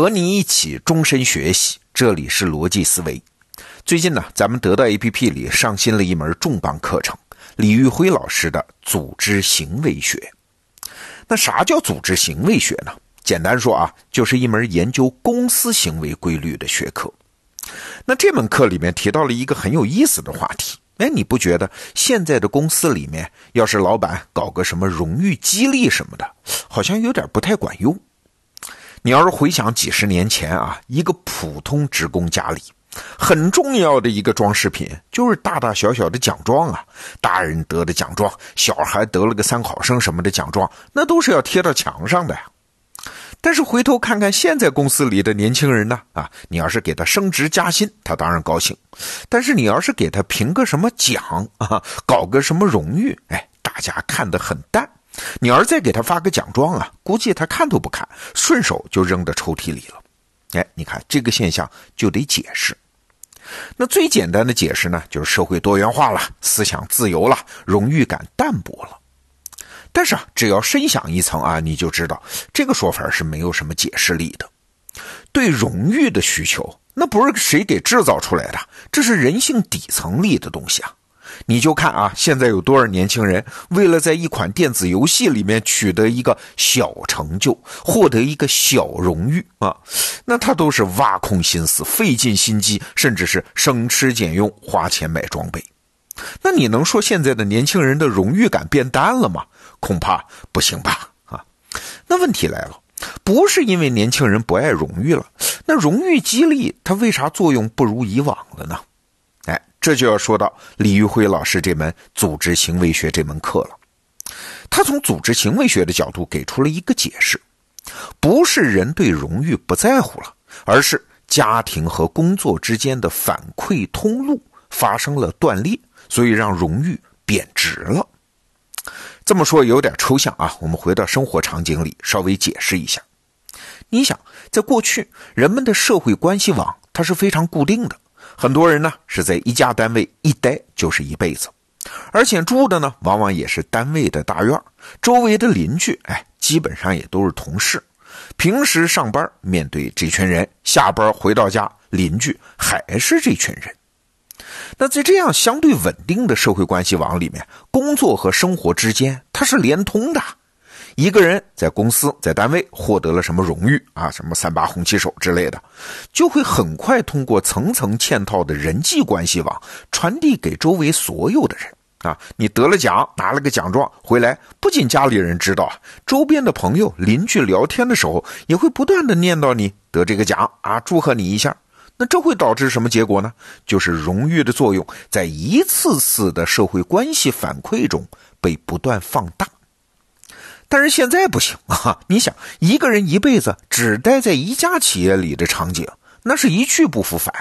和你一起终身学习，这里是逻辑思维。最近呢，咱们得到 APP 里上新了一门重磅课程，李玉辉老师的组织行为学。那啥叫组织行为学呢？简单说啊，就是一门研究公司行为规律的学科。那这门课里面提到了一个很有意思的话题。哎，你不觉得现在的公司里面，要是老板搞个什么荣誉激励什么的，好像有点不太管用？你要是回想几十年前啊，一个普通职工家里很重要的一个装饰品，就是大大小小的奖状啊，大人得的奖状，小孩得了个三好生什么的奖状，那都是要贴到墙上的呀。但是回头看看现在公司里的年轻人呢，啊，你要是给他升职加薪，他当然高兴；但是你要是给他评个什么奖啊，搞个什么荣誉，哎，大家看得很淡。你要是再给他发个奖状啊，估计他看都不看，顺手就扔到抽屉里了。哎，你看这个现象就得解释。那最简单的解释呢，就是社会多元化了，思想自由了，荣誉感淡薄了。但是啊，只要深想一层啊，你就知道这个说法是没有什么解释力的。对荣誉的需求，那不是谁给制造出来的，这是人性底层里的东西啊。你就看啊，现在有多少年轻人为了在一款电子游戏里面取得一个小成就，获得一个小荣誉啊，那他都是挖空心思、费尽心机，甚至是省吃俭用花钱买装备。那你能说现在的年轻人的荣誉感变淡了吗？恐怕不行吧？啊，那问题来了，不是因为年轻人不爱荣誉了，那荣誉激励它为啥作用不如以往了呢？哎，这就要说到李玉辉老师这门组织行为学这门课了。他从组织行为学的角度给出了一个解释：不是人对荣誉不在乎了，而是家庭和工作之间的反馈通路发生了断裂。所以让荣誉贬值了，这么说有点抽象啊。我们回到生活场景里，稍微解释一下。你想，在过去，人们的社会关系网它是非常固定的，很多人呢是在一家单位一待就是一辈子，而且住的呢往往也是单位的大院，周围的邻居，哎，基本上也都是同事。平时上班面对这群人，下班回到家，邻居还是这群人。那在这样相对稳定的社会关系网里面，工作和生活之间它是连通的。一个人在公司、在单位获得了什么荣誉啊，什么三八红旗手之类的，就会很快通过层层嵌套的人际关系网传递给周围所有的人啊。你得了奖，拿了个奖状回来，不仅家里人知道，周边的朋友、邻居聊天的时候也会不断的念叨你得这个奖啊，祝贺你一下。那这会导致什么结果呢？就是荣誉的作用在一次次的社会关系反馈中被不断放大。但是现在不行啊！你想，一个人一辈子只待在一家企业里的场景，那是一去不复返。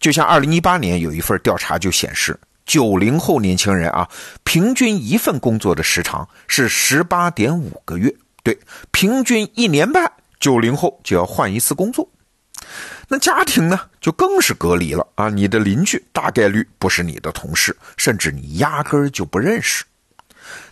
就像二零一八年有一份调查就显示，九零后年轻人啊，平均一份工作的时长是十八点五个月，对，平均一年半，九零后就要换一次工作。那家庭呢，就更是隔离了啊！你的邻居大概率不是你的同事，甚至你压根儿就不认识。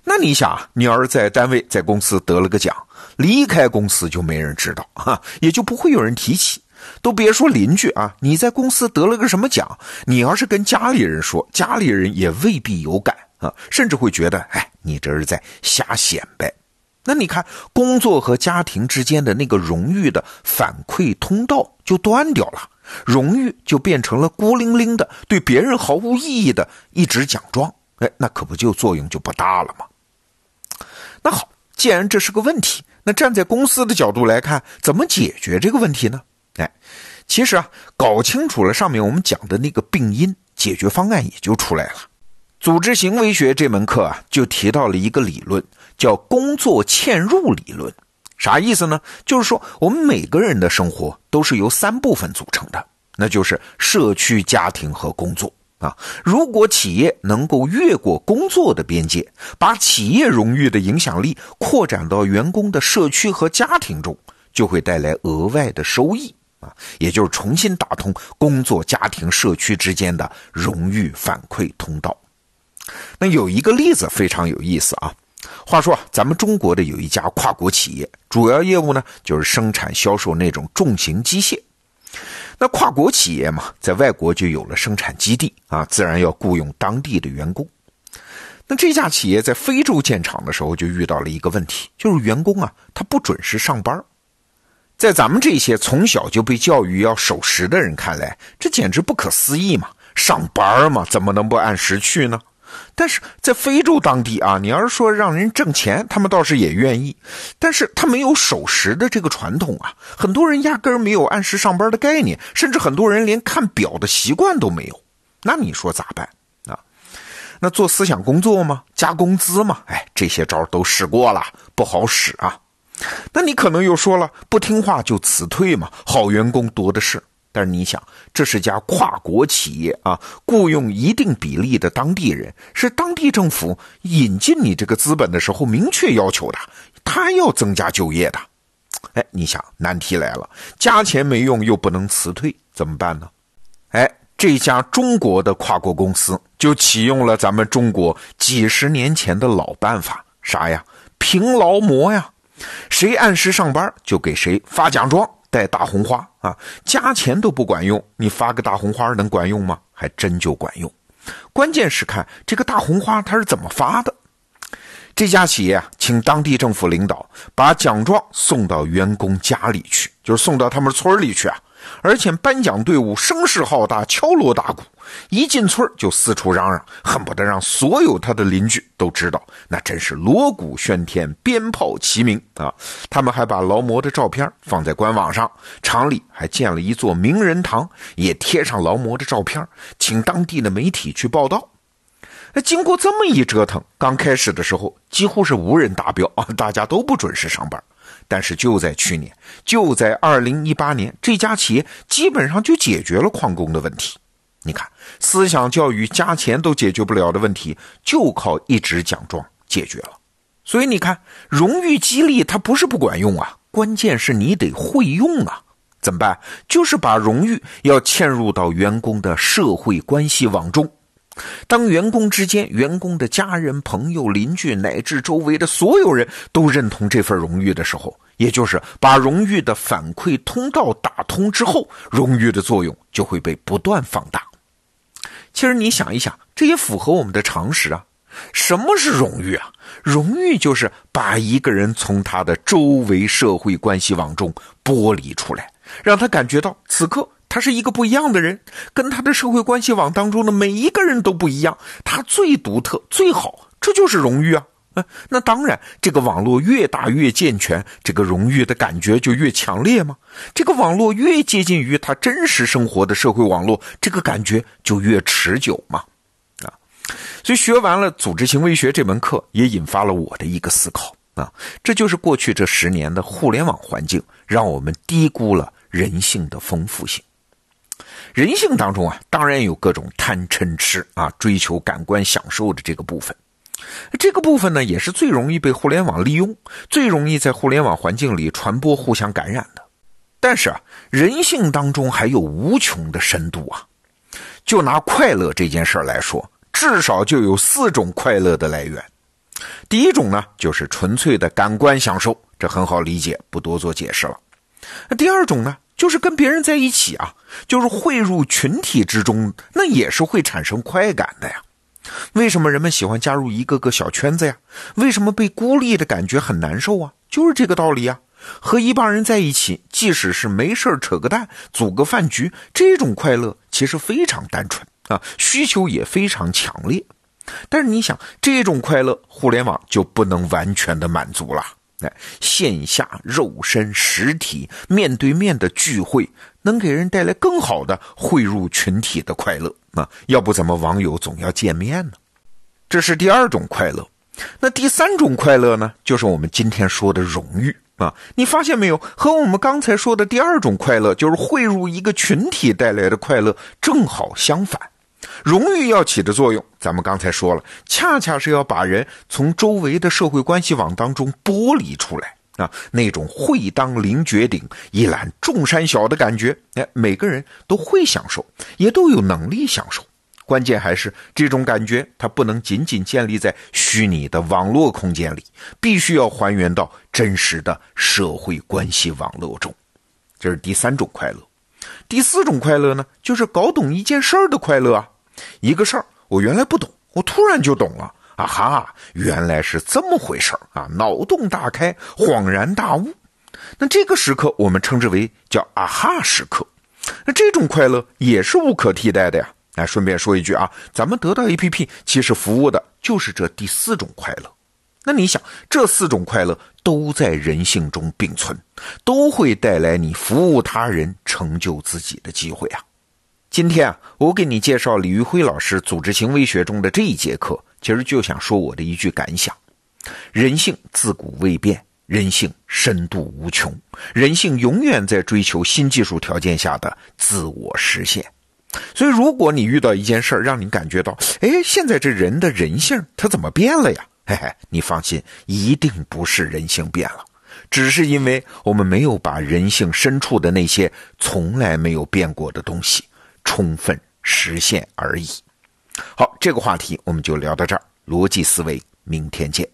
那你想，你要是在单位、在公司得了个奖，离开公司就没人知道哈，也就不会有人提起。都别说邻居啊，你在公司得了个什么奖，你要是跟家里人说，家里人也未必有感啊，甚至会觉得，哎，你这是在瞎显摆。那你看，工作和家庭之间的那个荣誉的反馈通道就断掉了，荣誉就变成了孤零零的、对别人毫无意义的一纸奖状。哎，那可不就作用就不大了吗？那好，既然这是个问题，那站在公司的角度来看，怎么解决这个问题呢？哎，其实啊，搞清楚了上面我们讲的那个病因，解决方案也就出来了。组织行为学这门课啊，就提到了一个理论，叫工作嵌入理论。啥意思呢？就是说，我们每个人的生活都是由三部分组成的，那就是社区、家庭和工作啊。如果企业能够越过工作的边界，把企业荣誉的影响力扩展到员工的社区和家庭中，就会带来额外的收益啊，也就是重新打通工作、家庭、社区之间的荣誉反馈通道。那有一个例子非常有意思啊，话说，咱们中国的有一家跨国企业，主要业务呢就是生产销售那种重型机械。那跨国企业嘛，在外国就有了生产基地啊，自然要雇佣当地的员工。那这家企业在非洲建厂的时候，就遇到了一个问题，就是员工啊，他不准时上班。在咱们这些从小就被教育要守时的人看来，这简直不可思议嘛！上班嘛，怎么能不按时去呢？但是在非洲当地啊，你要是说让人挣钱，他们倒是也愿意，但是他没有守时的这个传统啊，很多人压根儿没有按时上班的概念，甚至很多人连看表的习惯都没有。那你说咋办啊？那做思想工作吗？加工资吗？哎，这些招都试过了，不好使啊。那你可能又说了，不听话就辞退嘛，好员工多的是。但是你想，这是家跨国企业啊，雇佣一定比例的当地人，是当地政府引进你这个资本的时候明确要求的，他要增加就业的。哎，你想，难题来了，加钱没用，又不能辞退，怎么办呢？哎，这家中国的跨国公司就启用了咱们中国几十年前的老办法，啥呀？评劳模呀，谁按时上班就给谁发奖状。带大红花啊，加钱都不管用，你发个大红花能管用吗？还真就管用。关键是看这个大红花它是怎么发的。这家企业啊，请当地政府领导把奖状送到员工家里去，就是送到他们村里去啊。而且颁奖队伍声势浩大，敲锣打鼓，一进村就四处嚷嚷，恨不得让所有他的邻居都知道。那真是锣鼓喧天，鞭炮齐鸣啊！他们还把劳模的照片放在官网上，厂里还建了一座名人堂，也贴上劳模的照片，请当地的媒体去报道。那经过这么一折腾，刚开始的时候几乎是无人达标啊，大家都不准时上班。但是就在去年，就在二零一八年，这家企业基本上就解决了旷工的问题。你看，思想教育加钱都解决不了的问题，就靠一纸奖状解决了。所以你看，荣誉激励它不是不管用啊，关键是你得会用啊。怎么办？就是把荣誉要嵌入到员工的社会关系网中。当员工之间、员工的家人、朋友、邻居乃至周围的所有人都认同这份荣誉的时候，也就是把荣誉的反馈通道打通之后，荣誉的作用就会被不断放大。其实你想一想，这也符合我们的常识啊。什么是荣誉啊？荣誉就是把一个人从他的周围社会关系网中剥离出来，让他感觉到此刻。他是一个不一样的人，跟他的社会关系网当中的每一个人都不一样，他最独特、最好，这就是荣誉啊！啊那当然，这个网络越大越健全，这个荣誉的感觉就越强烈吗？这个网络越接近于他真实生活的社会网络，这个感觉就越持久嘛！啊，所以学完了组织行为学这门课，也引发了我的一个思考啊，这就是过去这十年的互联网环境，让我们低估了人性的丰富性。人性当中啊，当然有各种贪嗔痴啊，追求感官享受的这个部分。这个部分呢，也是最容易被互联网利用，最容易在互联网环境里传播、互相感染的。但是啊，人性当中还有无穷的深度啊。就拿快乐这件事儿来说，至少就有四种快乐的来源。第一种呢，就是纯粹的感官享受，这很好理解，不多做解释了。那第二种呢？就是跟别人在一起啊，就是汇入群体之中，那也是会产生快感的呀。为什么人们喜欢加入一个个小圈子呀？为什么被孤立的感觉很难受啊？就是这个道理啊。和一帮人在一起，即使是没事扯个蛋、组个饭局，这种快乐其实非常单纯啊，需求也非常强烈。但是你想，这种快乐，互联网就不能完全的满足了。哎，线下肉身实体面对面的聚会，能给人带来更好的汇入群体的快乐啊！要不怎么网友总要见面呢？这是第二种快乐。那第三种快乐呢？就是我们今天说的荣誉啊！你发现没有？和我们刚才说的第二种快乐，就是汇入一个群体带来的快乐，正好相反。荣誉要起的作用，咱们刚才说了，恰恰是要把人从周围的社会关系网当中剥离出来啊，那种会当凌绝顶、一览众山小的感觉，哎，每个人都会享受，也都有能力享受。关键还是这种感觉，它不能仅仅建立在虚拟的网络空间里，必须要还原到真实的社会关系网络中。这是第三种快乐。第四种快乐呢，就是搞懂一件事儿的快乐啊。一个事儿我原来不懂，我突然就懂了，啊哈，原来是这么回事儿啊，脑洞大开，恍然大悟。那这个时刻我们称之为叫啊哈时刻。那这种快乐也是无可替代的呀。来，顺便说一句啊，咱们得到 APP 其实服务的就是这第四种快乐。那你想，这四种快乐都在人性中并存，都会带来你服务他人、成就自己的机会啊。今天啊，我给你介绍李玉辉老师组织行为学中的这一节课，其实就想说我的一句感想：人性自古未变，人性深度无穷，人性永远在追求新技术条件下的自我实现。所以，如果你遇到一件事儿，让你感觉到，哎，现在这人的人性他怎么变了呀？嘿嘿，你放心，一定不是人性变了，只是因为我们没有把人性深处的那些从来没有变过的东西充分实现而已。好，这个话题我们就聊到这儿，逻辑思维，明天见。